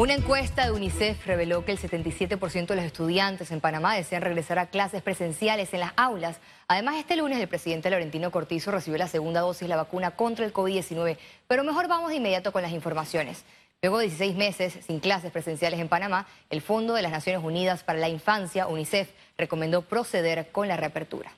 Una encuesta de UNICEF reveló que el 77% de los estudiantes en Panamá desean regresar a clases presenciales en las aulas. Además, este lunes el presidente Laurentino Cortizo recibió la segunda dosis de la vacuna contra el COVID-19. Pero mejor vamos de inmediato con las informaciones. Luego de 16 meses sin clases presenciales en Panamá, el Fondo de las Naciones Unidas para la Infancia, UNICEF, recomendó proceder con la reapertura.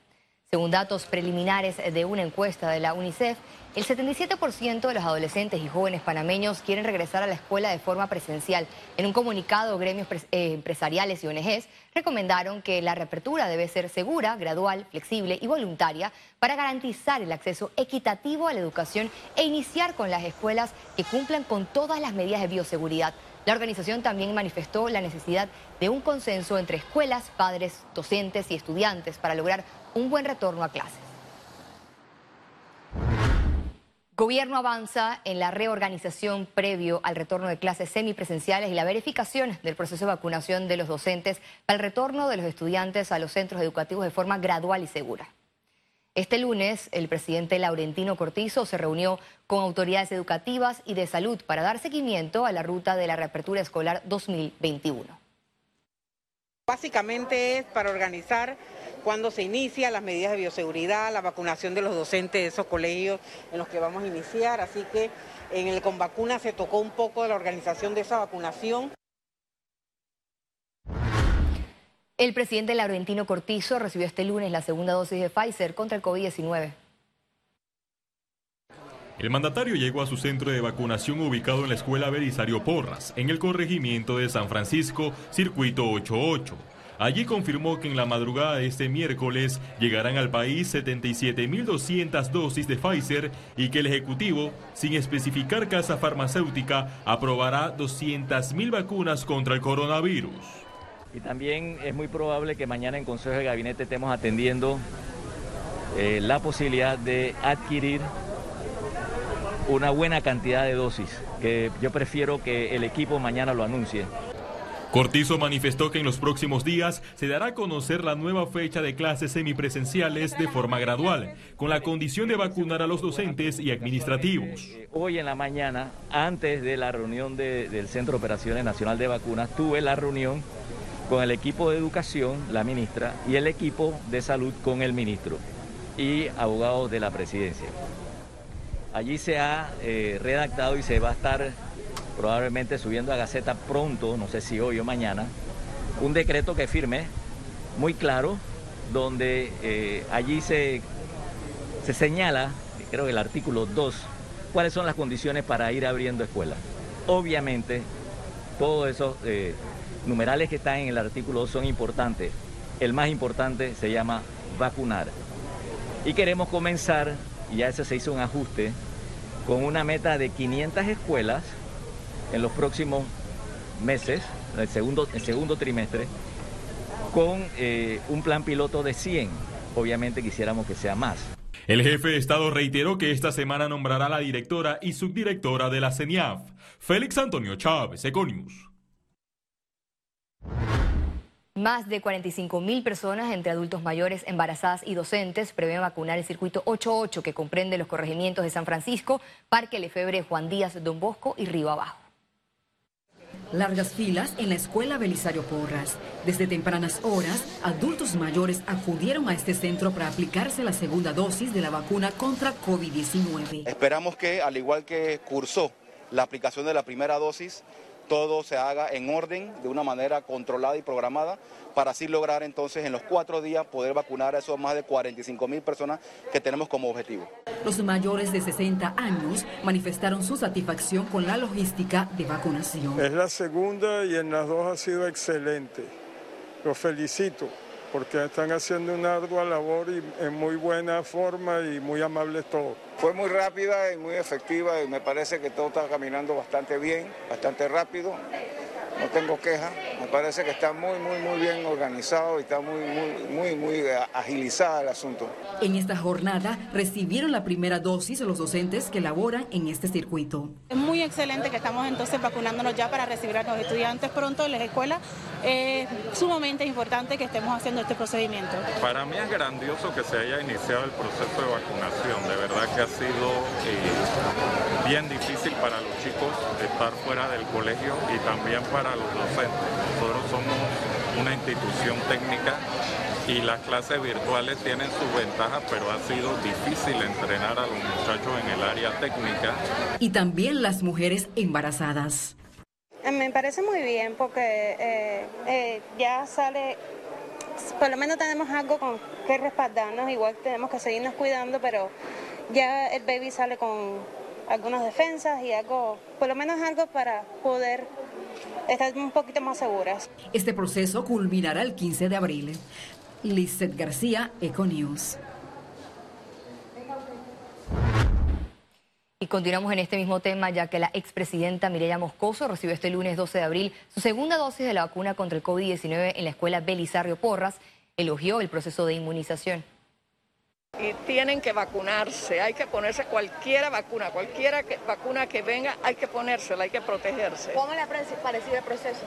Según datos preliminares de una encuesta de la UNICEF, el 77% de los adolescentes y jóvenes panameños quieren regresar a la escuela de forma presencial. En un comunicado, gremios eh, empresariales y ONGs recomendaron que la reapertura debe ser segura, gradual, flexible y voluntaria para garantizar el acceso equitativo a la educación e iniciar con las escuelas que cumplan con todas las medidas de bioseguridad. La organización también manifestó la necesidad de un consenso entre escuelas, padres, docentes y estudiantes para lograr un buen retorno a clases. Gobierno avanza en la reorganización previo al retorno de clases semipresenciales y la verificación del proceso de vacunación de los docentes para el retorno de los estudiantes a los centros educativos de forma gradual y segura. Este lunes, el presidente Laurentino Cortizo se reunió con autoridades educativas y de salud para dar seguimiento a la ruta de la reapertura escolar 2021. Básicamente es para organizar cuando se inicia las medidas de bioseguridad, la vacunación de los docentes de esos colegios en los que vamos a iniciar, así que en el con vacuna se tocó un poco de la organización de esa vacunación. El presidente Laurentino Cortizo recibió este lunes la segunda dosis de Pfizer contra el COVID-19. El mandatario llegó a su centro de vacunación ubicado en la Escuela Belisario Porras, en el corregimiento de San Francisco, circuito 88. Allí confirmó que en la madrugada de este miércoles llegarán al país 77.200 dosis de Pfizer y que el Ejecutivo, sin especificar casa farmacéutica, aprobará 200.000 vacunas contra el coronavirus. Y también es muy probable que mañana en Consejo de Gabinete estemos atendiendo eh, la posibilidad de adquirir una buena cantidad de dosis, que yo prefiero que el equipo mañana lo anuncie. Cortizo manifestó que en los próximos días se dará a conocer la nueva fecha de clases semipresenciales de forma gradual, con la condición de vacunar a los docentes y administrativos. Hoy en la mañana, antes de la reunión del Centro de Operaciones Nacional de Vacunas, tuve la reunión con el equipo de educación, la ministra, y el equipo de salud con el ministro y abogados de la presidencia. Allí se ha eh, redactado y se va a estar probablemente subiendo a Gaceta pronto, no sé si hoy o mañana, un decreto que firme muy claro, donde eh, allí se, se señala, creo que el artículo 2, cuáles son las condiciones para ir abriendo escuelas. Obviamente, todo eso... Eh, numerales que están en el artículo son importantes. El más importante se llama vacunar. Y queremos comenzar, y ya ese se hizo un ajuste, con una meta de 500 escuelas en los próximos meses, en el segundo, el segundo trimestre, con eh, un plan piloto de 100. Obviamente quisiéramos que sea más. El jefe de Estado reiteró que esta semana nombrará a la directora y subdirectora de la CENIAF, Félix Antonio Chávez, Econius. Más de 45 mil personas, entre adultos mayores, embarazadas y docentes, prevén vacunar el circuito 88 que comprende los corregimientos de San Francisco, Parque Lefebre, Juan Díaz, Don Bosco y Río Abajo. Largas filas en la escuela Belisario Porras. Desde tempranas horas, adultos mayores acudieron a este centro para aplicarse la segunda dosis de la vacuna contra COVID-19. Esperamos que, al igual que cursó la aplicación de la primera dosis, todo se haga en orden, de una manera controlada y programada, para así lograr entonces en los cuatro días poder vacunar a esos más de 45 mil personas que tenemos como objetivo. Los mayores de 60 años manifestaron su satisfacción con la logística de vacunación. Es la segunda y en las dos ha sido excelente. Los felicito porque están haciendo una ardua labor y en muy buena forma y muy amables todos. Fue muy rápida y muy efectiva y me parece que todo está caminando bastante bien, bastante rápido. No tengo quejas, me parece que está muy, muy, muy bien organizado y está muy, muy, muy, muy agilizada el asunto. En esta jornada recibieron la primera dosis los docentes que laboran en este circuito. Excelente que estamos entonces vacunándonos ya para recibir a los estudiantes pronto en las escuelas. Es sumamente importante que estemos haciendo este procedimiento. Para mí es grandioso que se haya iniciado el proceso de vacunación. De verdad que ha sido eh, bien difícil para los chicos estar fuera del colegio y también para los docentes. Nosotros somos una institución técnica y las clases virtuales tienen sus ventajas, pero ha sido difícil entrenar a los muchachos en el área técnica. Y también las mujeres embarazadas. Eh, me parece muy bien porque eh, eh, ya sale, por lo menos tenemos algo con que respaldarnos, igual tenemos que seguirnos cuidando, pero ya el baby sale con algunas defensas y algo, por lo menos algo para poder estar un poquito más seguras. Este proceso culminará el 15 de abril. Lizeth García, Econews. Y continuamos en este mismo tema, ya que la expresidenta Mireya Moscoso recibió este lunes 12 de abril su segunda dosis de la vacuna contra el COVID-19 en la escuela Belisario Porras. Elogió el proceso de inmunización. Y tienen que vacunarse, hay que ponerse cualquiera vacuna, cualquiera vacuna que venga, hay que ponérsela, hay que protegerse. ¿Cómo le ha parecido el proceso?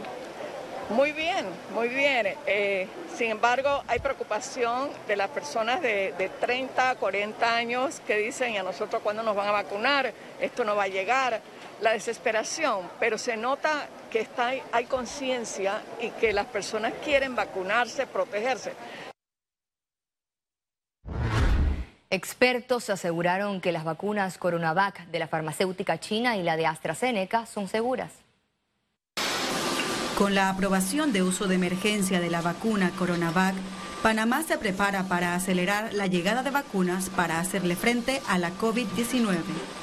Muy bien, muy bien. Eh, sin embargo, hay preocupación de las personas de, 30, 40 años que dicen, a nosotros cuándo nos van a vacunar? Esto no va a llegar. La desesperación, pero se nota que está, hay conciencia y que las personas quieren vacunarse, protegerse. Expertos aseguraron que las vacunas Coronavac de la farmacéutica china y la de AstraZeneca son seguras. Con la aprobación de uso de emergencia de la vacuna Coronavac, Panamá se prepara para acelerar la llegada de vacunas para hacerle frente a la COVID-19.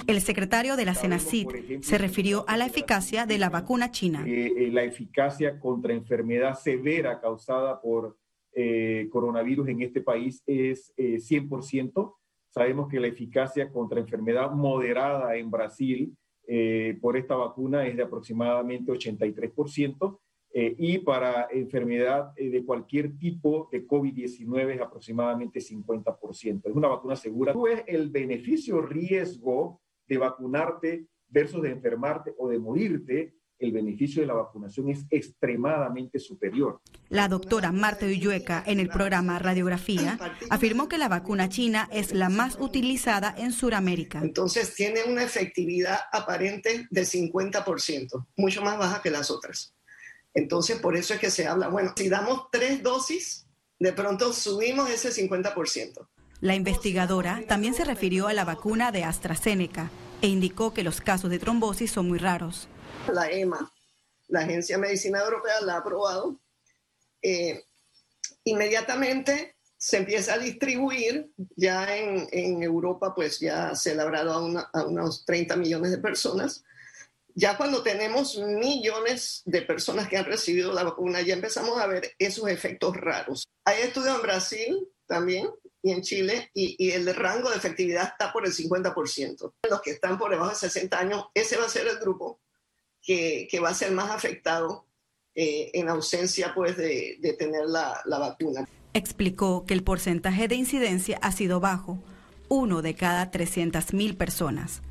El secretario de la CENACID se refirió a la eficacia de la vacuna china. Eh, eh, la eficacia contra enfermedad severa causada por eh, coronavirus en este país es 100%. Sabemos que la eficacia contra enfermedad moderada en Brasil eh, por esta vacuna es de aproximadamente 83%. Eh, y para enfermedad eh, de cualquier tipo de COVID-19 es aproximadamente 50%. Es una vacuna segura. Tú es el beneficio-riesgo de vacunarte versus de enfermarte o de morirte el beneficio de la vacunación es extremadamente superior. La doctora Marta Ullueca, en el programa Radiografía, afirmó que la vacuna china es la más utilizada en Sudamérica. Entonces tiene una efectividad aparente del 50%, mucho más baja que las otras. Entonces por eso es que se habla, bueno, si damos tres dosis, de pronto subimos ese 50%. La investigadora también se refirió a la vacuna de AstraZeneca e indicó que los casos de trombosis son muy raros la EMA, la Agencia de Medicina Europea, la ha aprobado. Eh, inmediatamente se empieza a distribuir, ya en, Europa pues ya se ha hablado a, unos 30 millones de personas. Ya cuando tenemos millones de personas que han recibido la vacuna, ya empezamos a ver esos efectos raros. Hay estudios en Brasil también y en Chile y, el rango de efectividad está por el 50%. Los que están por debajo de 60 años, ese va a ser el grupo que, va a ser más afectado eh, en ausencia pues, de, tener la, la, vacuna. Explicó que el porcentaje de incidencia ha sido bajo, uno de cada 300.000 personas.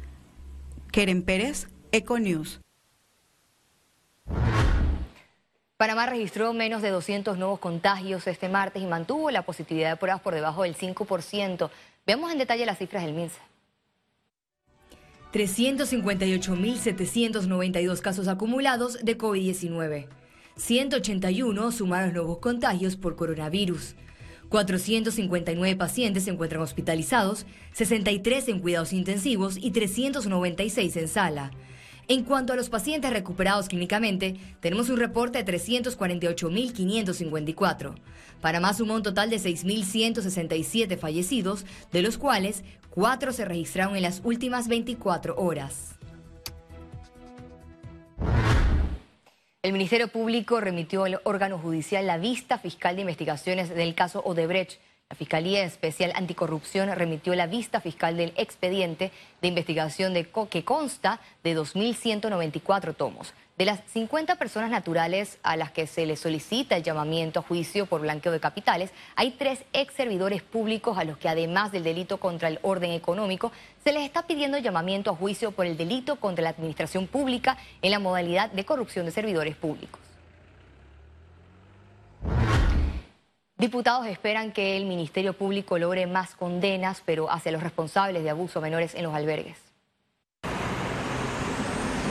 Keren Pérez, Econews. Panamá registró menos de 200 nuevos contagios este martes y mantuvo la positividad de pruebas por debajo del 5%. Veamos en detalle las cifras del MINSA. 358.792 casos acumulados de COVID-19. 181 sumaron nuevos contagios por coronavirus. 459 pacientes se encuentran hospitalizados, 63 en cuidados intensivos y 396 en sala. En cuanto a los pacientes recuperados clínicamente, tenemos un reporte de 348.554. Panamá sumó un total de 6.167 fallecidos, de los cuales cuatro se registraron en las últimas 24 horas. El Ministerio Público remitió al órgano judicial la vista fiscal de investigaciones del caso Odebrecht La Fiscalía Especial Anticorrupción remitió la vista fiscal del expediente de investigación de que consta de 2.194 tomos. De las 50 personas naturales a las que se les solicita el llamamiento a juicio por blanqueo de capitales, hay tres ex servidores públicos a los que además del delito contra el orden económico, se les está pidiendo llamamiento a juicio por el delito contra la administración pública en la modalidad de corrupción de servidores públicos. Diputados esperan que el Ministerio Público logre más condenas, pero hacia los responsables de abuso a menores en los albergues.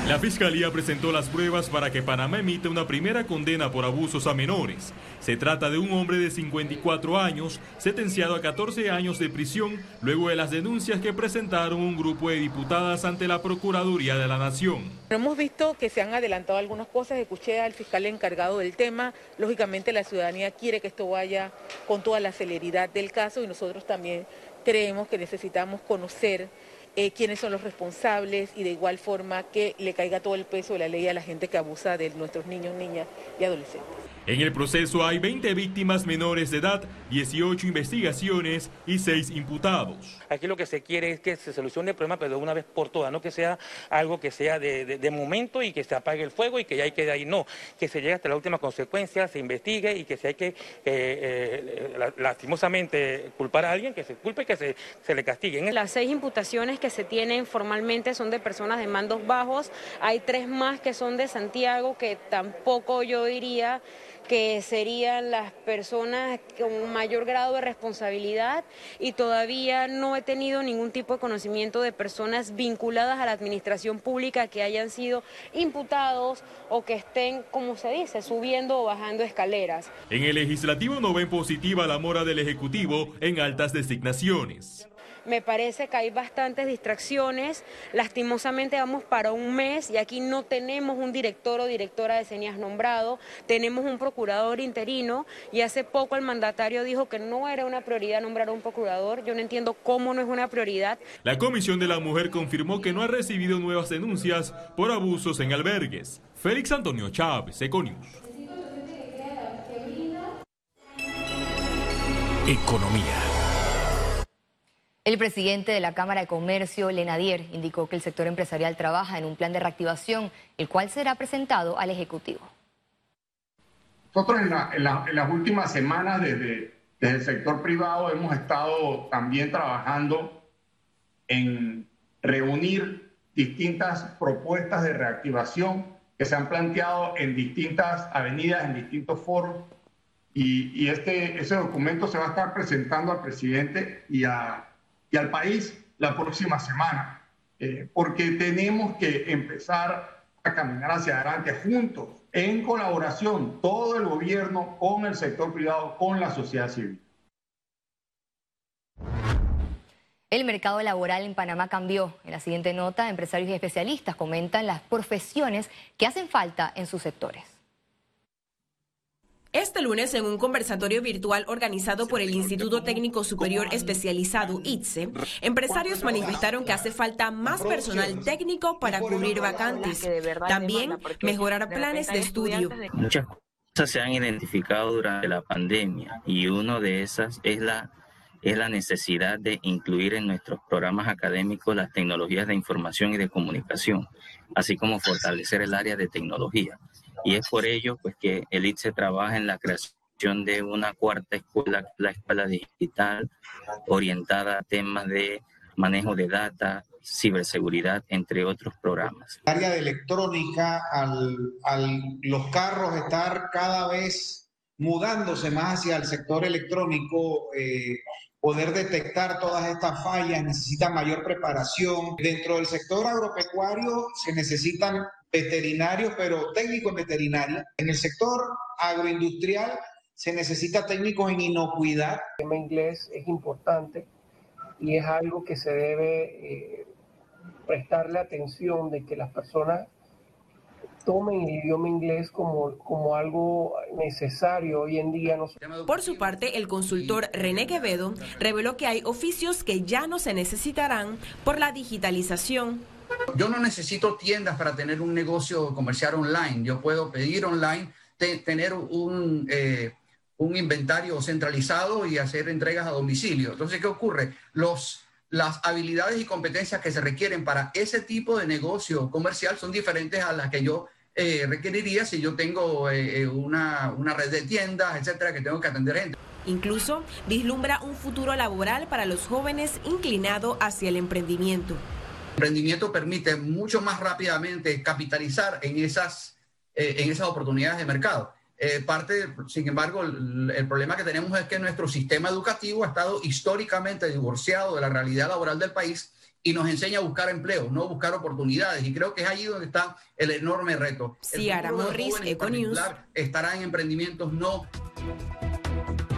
La Fiscalía presentó las pruebas para que Panamá emita una primera condena por abusos a menores. Se trata de un hombre de 54 años, sentenciado a 14 años de prisión, luego de las denuncias que presentaron un grupo de diputadas ante la Procuraduría de la Nación. Hemos visto que se han adelantado algunas cosas, escuché al fiscal encargado del tema, lógicamente la ciudadanía quiere que esto vaya con toda la celeridad del caso y nosotros también creemos que necesitamos conocer eh, quiénes son los responsables y de igual forma que le caiga todo el peso de la ley a la gente que abusa de nuestros niños, niñas y adolescentes. En el proceso hay 20 víctimas menores de edad, 18 investigaciones y 6 imputados. Aquí lo que se quiere es que se solucione el problema, pero de una vez por todas, no que sea algo que sea de, momento y que se apague el fuego y que ya hay que ahí, no, que se llegue hasta la última consecuencia, se investigue y que si hay que eh, eh, lastimosamente culpar a alguien, que se culpe y que se, se le castigue. Las seis imputaciones que se tienen formalmente son de personas de mandos bajos, hay tres más que son de Santiago, que tampoco yo diría que serían las personas con mayor grado de responsabilidad y todavía no he tenido ningún tipo de conocimiento de personas vinculadas a la administración pública que hayan sido imputados o que estén, como se dice, subiendo o bajando escaleras. En el legislativo no ven positiva la mora del Ejecutivo en altas designaciones. Me parece que hay bastantes distracciones. Lastimosamente vamos para un mes y aquí no tenemos un director o directora de señas nombrado, tenemos un procurador interino y hace poco el mandatario dijo que no era una prioridad nombrar a un procurador. Yo no entiendo cómo no es una prioridad. La Comisión de la Mujer confirmó que no ha recibido nuevas denuncias por abusos en albergues. Félix Antonio Chávez, Econius. Economía. El presidente de la Cámara de Comercio, Lenadier, indicó que el sector empresarial trabaja en un plan de reactivación, el cual será presentado al Ejecutivo. Nosotros en, las últimas semanas desde, el sector privado hemos estado también trabajando en reunir distintas propuestas de reactivación que se han planteado en distintas avenidas, en distintos foros, y, este, ese documento se va a estar presentando al presidente y a y al país la próxima semana, eh, porque tenemos que empezar a caminar hacia adelante juntos, en colaboración, todo el gobierno con el sector privado, con la sociedad civil. El mercado laboral en Panamá cambió. En la siguiente nota, empresarios y especialistas comentan las profesiones que hacen falta en sus sectores. Este lunes, en un conversatorio virtual organizado por el Instituto Técnico Superior Especializado ITSE, empresarios manifestaron que hace falta más personal técnico para cubrir vacantes. También mejorar planes de estudio. Muchas cosas se han identificado durante la pandemia y una de esas es la es la necesidad de incluir en nuestros programas académicos las tecnologías de información y de comunicación, así como fortalecer el área de tecnología. Y es por ello pues, que el ITSE trabaja en la creación de una cuarta escuela, la escuela digital, orientada a temas de manejo de data, ciberseguridad, entre otros programas. El área de electrónica, al, los carros estar cada vez mudándose más hacia el sector electrónico, eh, poder detectar todas estas fallas necesita mayor preparación. Dentro del sector agropecuario se necesitan veterinarios, pero técnicos veterinarios. En el sector agroindustrial se necesita técnicos en inocuidad. El tema inglés es importante y es algo que se debe eh, prestarle atención de que las personas tomen el idioma inglés como, como algo necesario hoy en día. Por su parte, el consultor René Quevedo reveló que hay oficios que ya no se necesitarán por la digitalización. Yo no necesito tiendas para tener un negocio comercial online. Yo puedo pedir online, tener un, eh, un inventario centralizado y hacer entregas a domicilio. Entonces, ¿qué ocurre? Los, las habilidades y competencias que se requieren para ese tipo de negocio comercial son diferentes a las que yo eh, requeriría si yo tengo eh, una, una red de tiendas, etcétera, que tengo que atender gente. Incluso vislumbra un futuro laboral para los jóvenes inclinado hacia el emprendimiento. El emprendimiento permite mucho más rápidamente capitalizar en esas, eh, en esas oportunidades de mercado. Eh, parte, sin embargo, el, el, problema que tenemos es que nuestro sistema educativo ha estado históricamente divorciado de la realidad laboral del país y nos enseña a buscar empleo, no buscar oportunidades. Y creo que es allí donde está el enorme reto. Ciara Morris, Econews. Estará en emprendimientos no.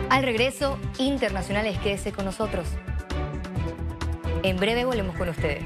Al regreso, internacionales, quédese con nosotros. En breve volvemos con ustedes.